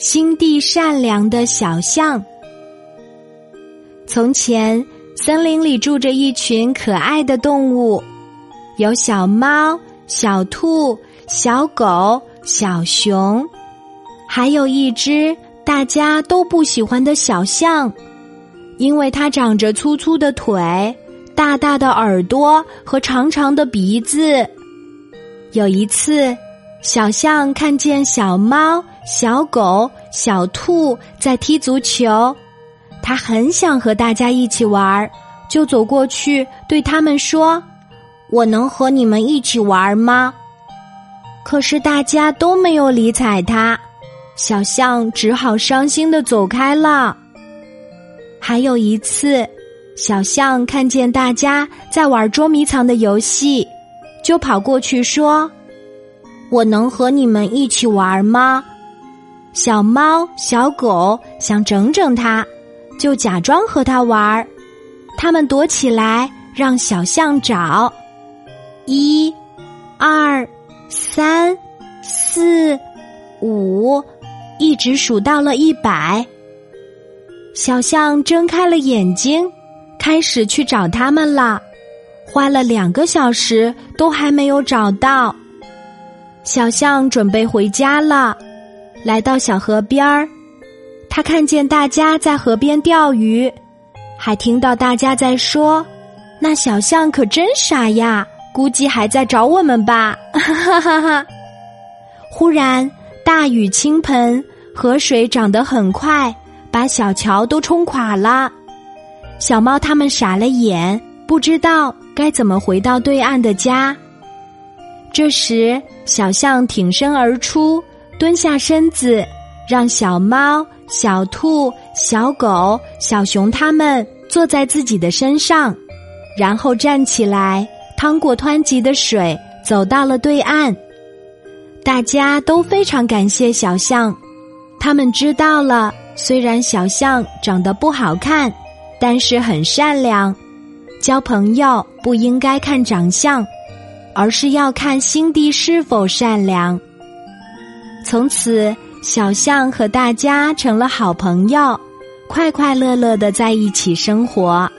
心地善良的小象。从前，森林里住着一群可爱的动物，有小猫、小兔、小狗、小熊，还有一只大家都不喜欢的小象，因为它长着粗粗的腿、大大的耳朵和长长的鼻子。有一次，小象看见小猫、小狗、小兔在踢足球。他很想和大家一起玩，就走过去对他们说：“我能和你们一起玩吗？”可是大家都没有理睬他，小象只好伤心的走开了。还有一次，小象看见大家在玩捉迷藏的游戏，就跑过去说：“我能和你们一起玩吗？”小猫、小狗想整整他。就假装和他玩儿，他们躲起来，让小象找。一、二、三、四、五，一直数到了一百。小象睁开了眼睛，开始去找他们了。花了两个小时，都还没有找到。小象准备回家了，来到小河边儿。他看见大家在河边钓鱼，还听到大家在说：“那小象可真傻呀，估计还在找我们吧。”哈哈哈！忽然大雨倾盆，河水涨得很快，把小桥都冲垮了。小猫他们傻了眼，不知道该怎么回到对岸的家。这时，小象挺身而出，蹲下身子，让小猫。小兔、小狗、小熊，他们坐在自己的身上，然后站起来，趟过湍急的水，走到了对岸。大家都非常感谢小象，他们知道了，虽然小象长得不好看，但是很善良。交朋友不应该看长相，而是要看心地是否善良。从此。小象和大家成了好朋友，快快乐乐的在一起生活。